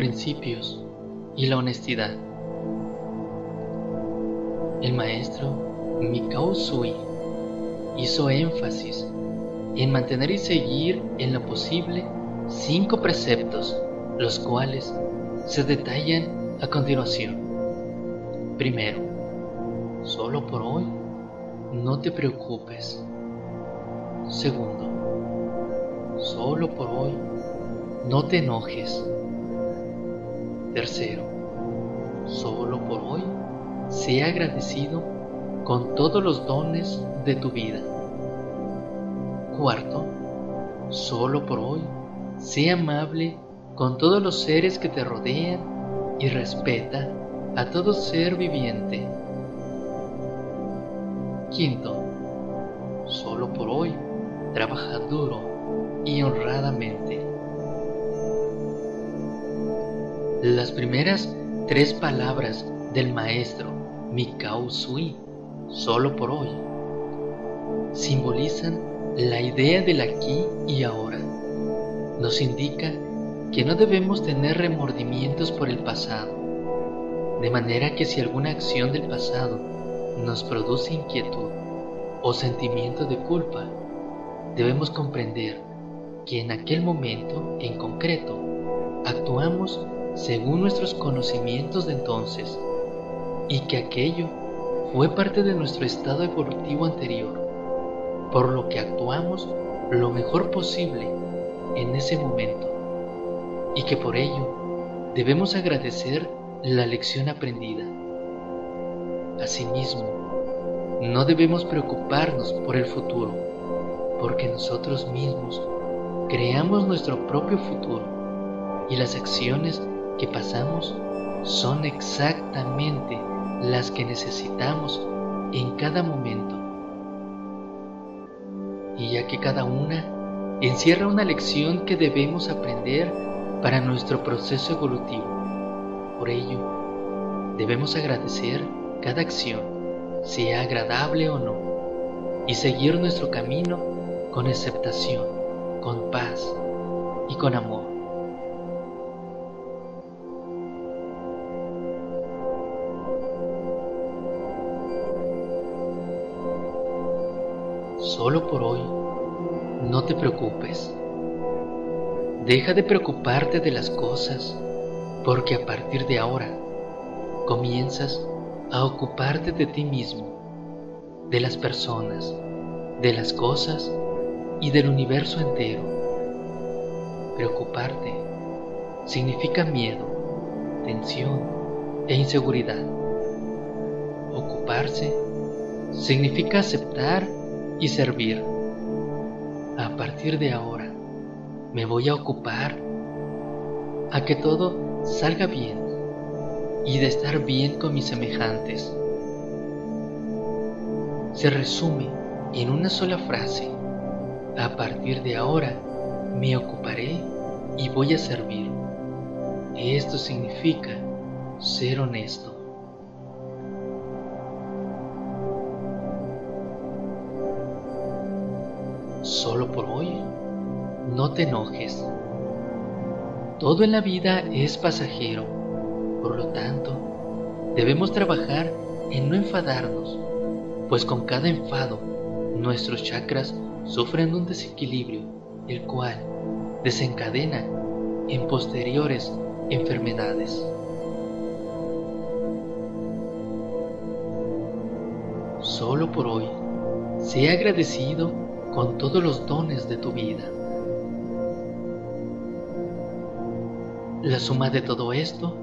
principios y la honestidad. El maestro Mikao Sui hizo énfasis en mantener y seguir en lo posible cinco preceptos, los cuales se detallan a continuación. Primero, solo por hoy no te preocupes. Segundo, solo por hoy no te enojes. Tercero, solo por hoy sea agradecido con todos los dones de tu vida. Cuarto, solo por hoy sea amable con todos los seres que te rodean y respeta a todo ser viviente. Quinto, solo por hoy trabaja duro y honradamente. Las primeras tres palabras del maestro Mikao Sui, solo por hoy, simbolizan la idea del aquí y ahora. Nos indica que no debemos tener remordimientos por el pasado, de manera que si alguna acción del pasado nos produce inquietud o sentimiento de culpa, debemos comprender que en aquel momento en concreto actuamos según nuestros conocimientos de entonces y que aquello fue parte de nuestro estado evolutivo anterior, por lo que actuamos lo mejor posible en ese momento y que por ello debemos agradecer la lección aprendida. Asimismo, no debemos preocuparnos por el futuro, porque nosotros mismos creamos nuestro propio futuro y las acciones que pasamos son exactamente las que necesitamos en cada momento. Y ya que cada una encierra una lección que debemos aprender para nuestro proceso evolutivo. Por ello, debemos agradecer cada acción, sea agradable o no, y seguir nuestro camino con aceptación, con paz y con amor. Solo por hoy, no te preocupes. Deja de preocuparte de las cosas, porque a partir de ahora comienzas a ocuparte de ti mismo, de las personas, de las cosas y del universo entero. Preocuparte significa miedo, tensión e inseguridad. Ocuparse significa aceptar y servir. A partir de ahora, me voy a ocupar a que todo salga bien y de estar bien con mis semejantes. Se resume en una sola frase. A partir de ahora, me ocuparé y voy a servir. Esto significa ser honesto. Solo por hoy. No te enojes. Todo en la vida es pasajero, por lo tanto, debemos trabajar en no enfadarnos, pues con cada enfado nuestros chakras sufren un desequilibrio, el cual desencadena en posteriores enfermedades. Solo por hoy, sea agradecido con todos los dones de tu vida. La suma de todo esto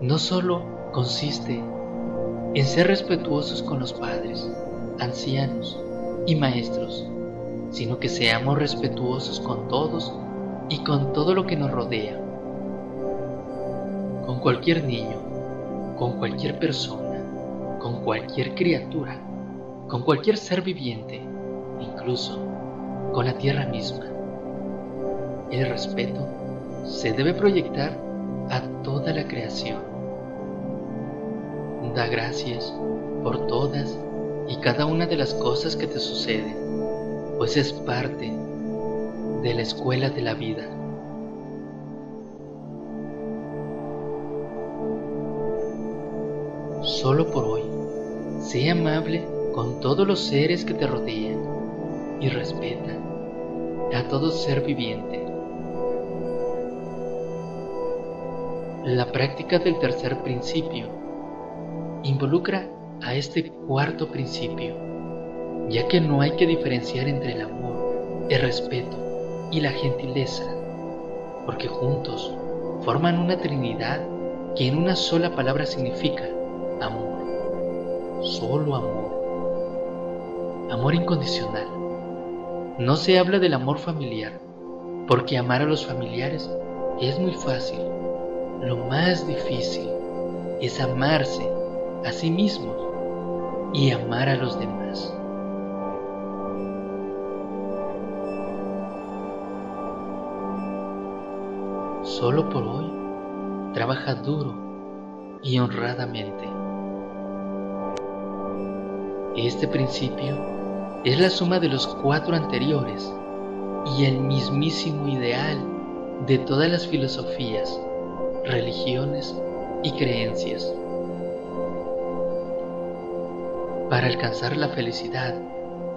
no solo consiste en ser respetuosos con los padres, ancianos y maestros, sino que seamos respetuosos con todos y con todo lo que nos rodea, con cualquier niño, con cualquier persona, con cualquier criatura, con cualquier ser viviente incluso con la tierra misma. El respeto se debe proyectar a toda la creación. Da gracias por todas y cada una de las cosas que te suceden, pues es parte de la escuela de la vida. Solo por hoy, sé amable con todos los seres que te rodean y respeta a todo ser viviente. La práctica del tercer principio involucra a este cuarto principio, ya que no hay que diferenciar entre el amor, el respeto y la gentileza, porque juntos forman una trinidad que en una sola palabra significa amor, solo amor, amor incondicional. No se habla del amor familiar, porque amar a los familiares es muy fácil. Lo más difícil es amarse a sí mismos y amar a los demás. Solo por hoy, trabaja duro y honradamente. Este principio es la suma de los cuatro anteriores y el mismísimo ideal de todas las filosofías, religiones y creencias. Para alcanzar la felicidad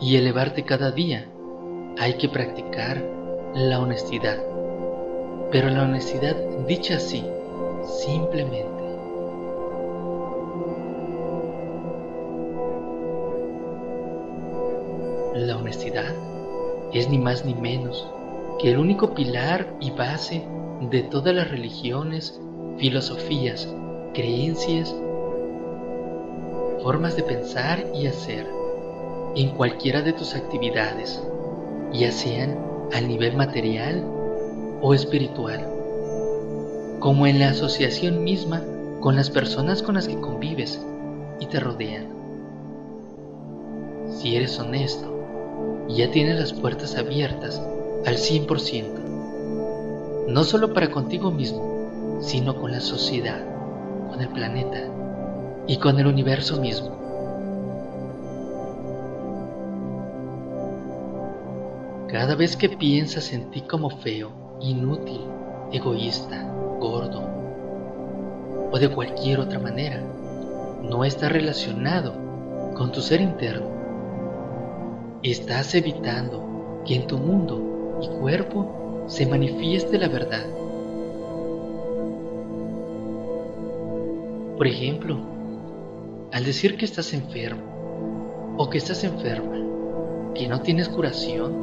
y elevarte cada día, hay que practicar la honestidad. Pero la honestidad dicha así, simplemente. La honestidad es ni más ni menos que el único pilar y base de todas las religiones, filosofías, creencias formas de pensar y hacer en cualquiera de tus actividades, ya sean al nivel material o espiritual, como en la asociación misma con las personas con las que convives y te rodean. Si eres honesto, ya tienes las puertas abiertas al 100%, no solo para contigo mismo, sino con la sociedad, con el planeta y con el universo mismo. Cada vez que piensas en ti como feo, inútil, egoísta, gordo o de cualquier otra manera, no está relacionado con tu ser interno. Estás evitando que en tu mundo y cuerpo se manifieste la verdad. Por ejemplo, al decir que estás enfermo o que estás enferma, que no tienes curación,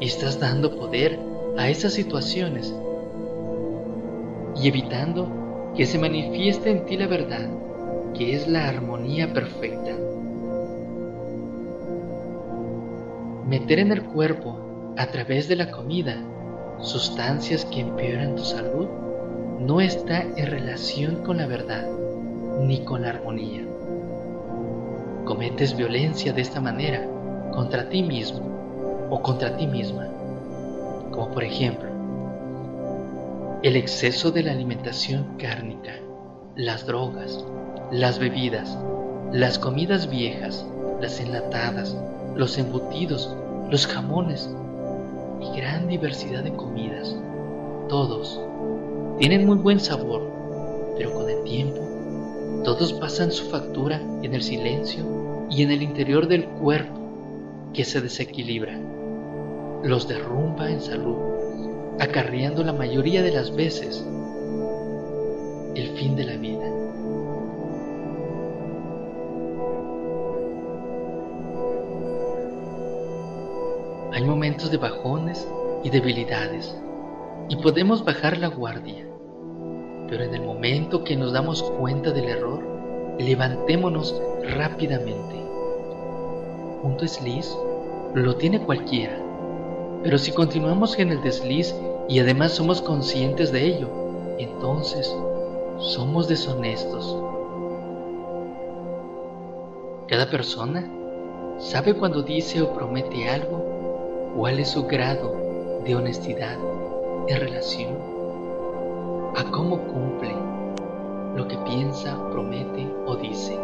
estás dando poder a esas situaciones y evitando que se manifieste en ti la verdad, que es la armonía perfecta. Meter en el cuerpo, a través de la comida, sustancias que empeoran tu salud, no está en relación con la verdad ni con la armonía. Cometes violencia de esta manera contra ti mismo o contra ti misma, como por ejemplo el exceso de la alimentación cárnica, las drogas, las bebidas, las comidas viejas, las enlatadas, los embutidos, los jamones y gran diversidad de comidas. Todos tienen muy buen sabor, pero con el tiempo todos pasan su factura en el silencio y en el interior del cuerpo que se desequilibra. Los derrumba en salud, acarreando la mayoría de las veces el fin de la vida. Hay momentos de bajones y debilidades y podemos bajar la guardia pero en el momento que nos damos cuenta del error, levantémonos rápidamente. Un desliz lo tiene cualquiera, pero si continuamos en el desliz y además somos conscientes de ello, entonces somos deshonestos. Cada persona sabe cuando dice o promete algo cuál es su grado de honestidad en relación a cómo cumple lo que piensa, promete o dice.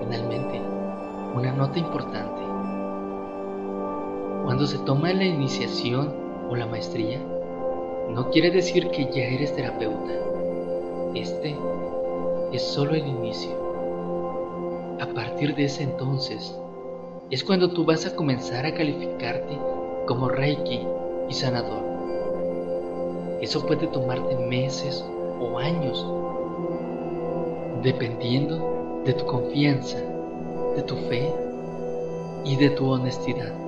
Finalmente, una nota importante. Cuando se toma la iniciación o la maestría, no quiere decir que ya eres terapeuta. Este es solo el inicio. A partir de ese entonces, es cuando tú vas a comenzar a calificarte como Reiki y sanador. Eso puede tomarte meses o años, dependiendo de tu confianza, de tu fe y de tu honestidad.